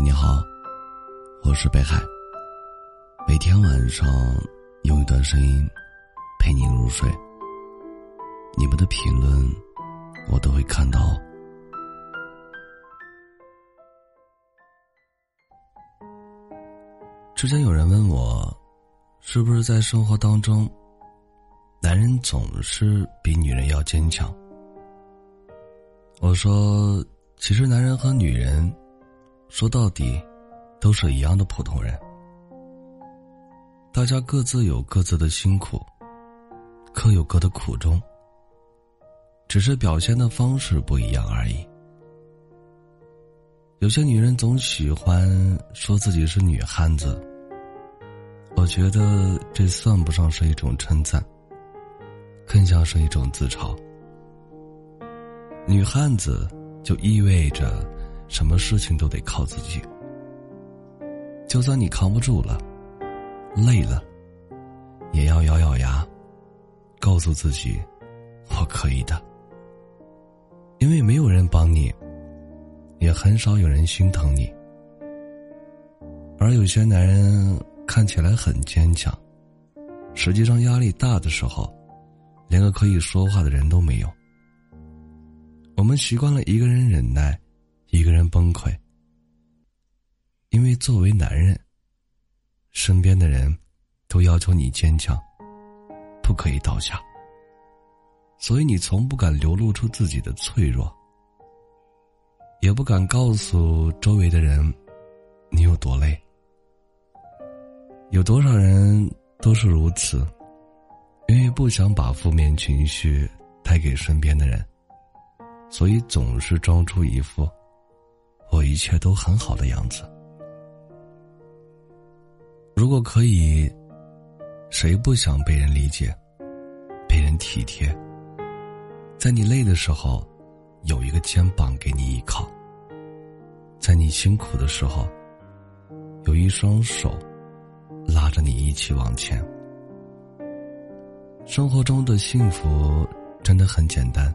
你好，我是北海。每天晚上用一段声音陪你入睡。你们的评论我都会看到。之前有人问我，是不是在生活当中，男人总是比女人要坚强？我说，其实男人和女人。说到底，都是一样的普通人。大家各自有各自的辛苦，各有各的苦衷，只是表现的方式不一样而已。有些女人总喜欢说自己是女汉子，我觉得这算不上是一种称赞，更像是一种自嘲。女汉子就意味着。什么事情都得靠自己，就算你扛不住了，累了，也要咬咬牙，告诉自己，我可以的。因为没有人帮你，也很少有人心疼你。而有些男人看起来很坚强，实际上压力大的时候，连个可以说话的人都没有。我们习惯了一个人忍耐。一个人崩溃，因为作为男人，身边的人都要求你坚强，不可以倒下，所以你从不敢流露出自己的脆弱，也不敢告诉周围的人你有多累。有多少人都是如此，因为不想把负面情绪带给身边的人，所以总是装出一副。我一切都很好的样子。如果可以，谁不想被人理解，被人体贴？在你累的时候，有一个肩膀给你依靠；在你辛苦的时候，有一双手拉着你一起往前。生活中的幸福真的很简单，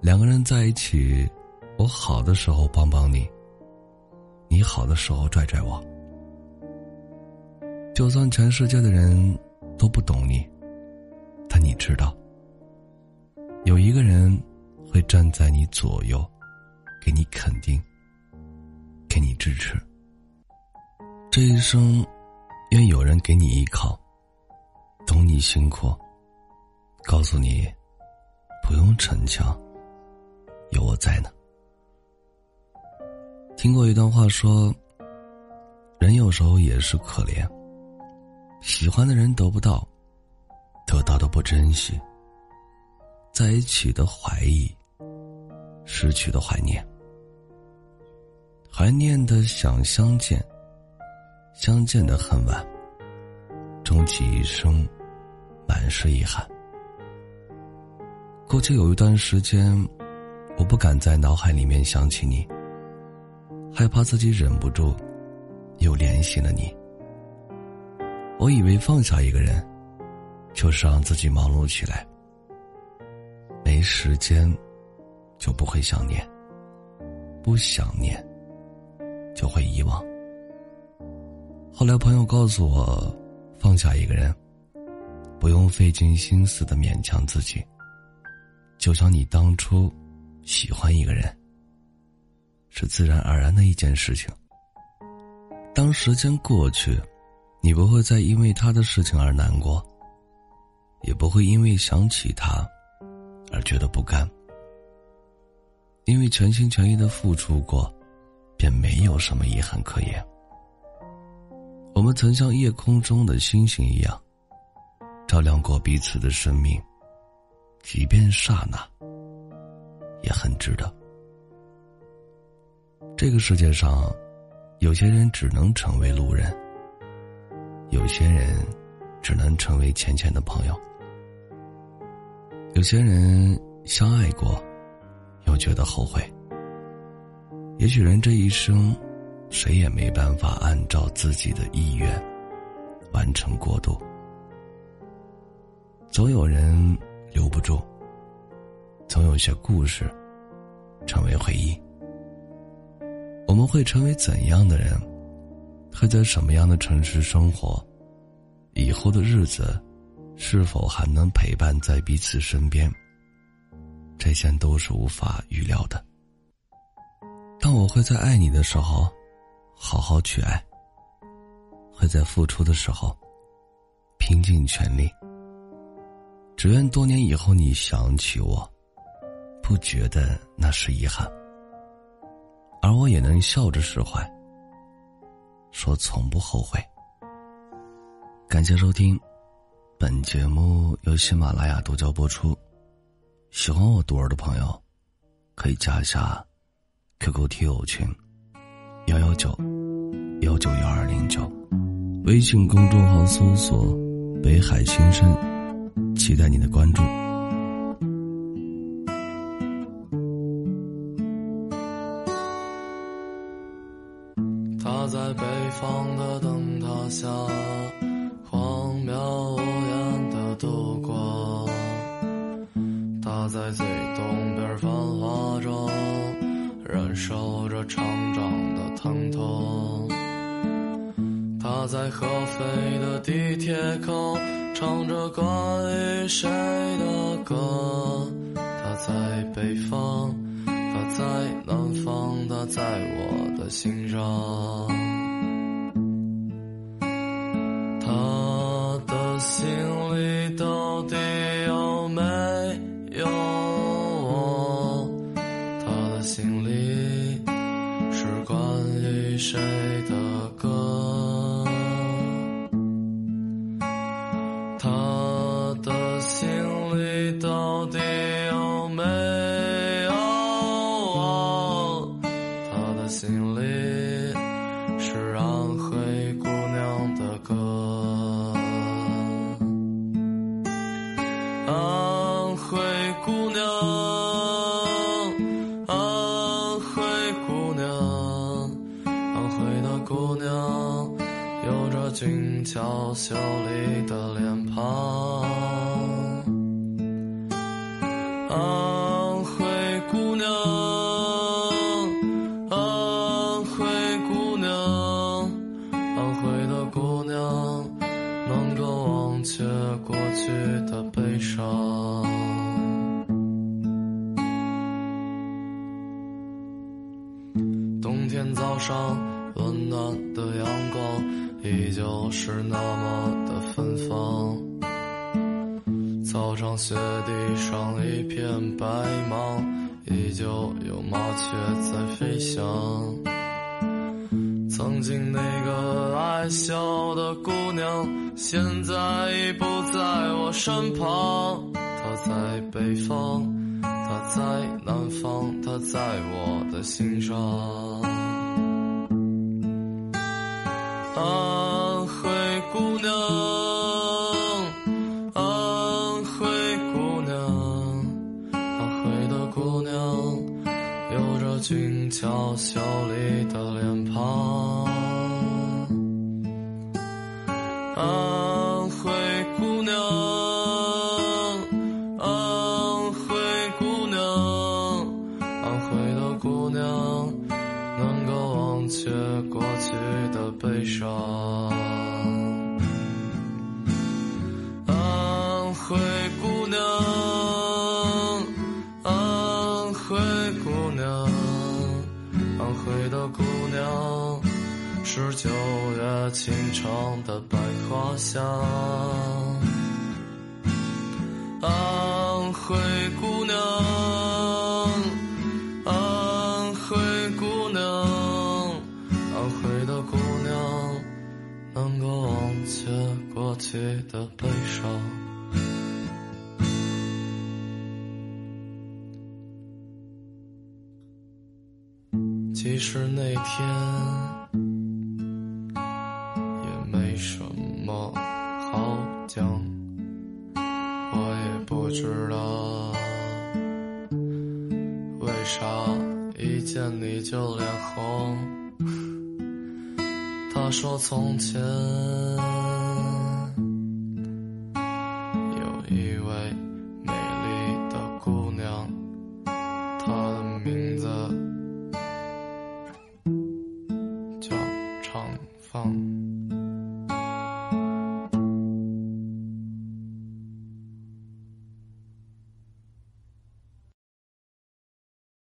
两个人在一起。我好的时候帮帮你，你好的时候拽拽我。就算全世界的人都不懂你，但你知道，有一个人会站在你左右，给你肯定，给你支持。这一生，愿有人给你依靠，懂你辛苦，告诉你不用逞强，有我在呢。听过一段话，说：“人有时候也是可怜，喜欢的人得不到，得到的不珍惜，在一起的怀疑，失去的怀念，怀念的想相见，相见的恨晚，终其一生，满是遗憾。”过去有一段时间，我不敢在脑海里面想起你。害怕自己忍不住，又联系了你。我以为放下一个人，就是让自己忙碌起来，没时间，就不会想念；不想念，就会遗忘。后来朋友告诉我，放下一个人，不用费尽心思的勉强自己，就像你当初喜欢一个人。是自然而然的一件事情。当时间过去，你不会再因为他的事情而难过，也不会因为想起他而觉得不甘，因为全心全意的付出过，便没有什么遗憾可言。我们曾像夜空中的星星一样，照亮过彼此的生命，即便刹那，也很值得。这个世界上，有些人只能成为路人，有些人只能成为浅浅的朋友，有些人相爱过，又觉得后悔。也许人这一生，谁也没办法按照自己的意愿完成过渡，总有人留不住，总有些故事成为回忆。我们会成为怎样的人？会在什么样的城市生活？以后的日子，是否还能陪伴在彼此身边？这些都是无法预料的。但我会在爱你的时候，好好去爱；会在付出的时候，拼尽全力。只愿多年以后你想起我，不觉得那是遗憾，而我也能笑着释怀，说从不后悔。感谢收听，本节目由喜马拉雅独家播出。喜欢我独儿的朋友，可以加一下 QQ 听友群幺幺九幺九幺二零九，微信公众号搜索“北海新生”。期待你的关注。下，荒谬无言的度过。他在最东边繁华中，忍受着成长的疼痛。他在合肥的地铁口。唱着关于谁的歌？他在北方，他在南方，他在我的心上。俊俏秀丽的脸庞，安徽姑娘，安徽姑娘，安徽的姑娘，能够忘却过去的悲伤。冬天早上，温暖的阳光。依旧是那么的芬芳，操场雪地上一片白茫，依旧有麻雀在飞翔。曾经那个爱笑的姑娘，现在已不在我身旁。她在北方，她在南方，她在我的心上。安徽姑娘，安徽姑娘，安徽的姑娘，有着俊俏秀丽的脸庞。灰姑娘，安徽的姑娘，是九月清晨的百花香。安徽姑娘，安徽姑娘，安徽的姑娘，能够忘却过去的悲伤。其实那天也没什么好讲，我也不知道为啥一见你就脸红。他说从前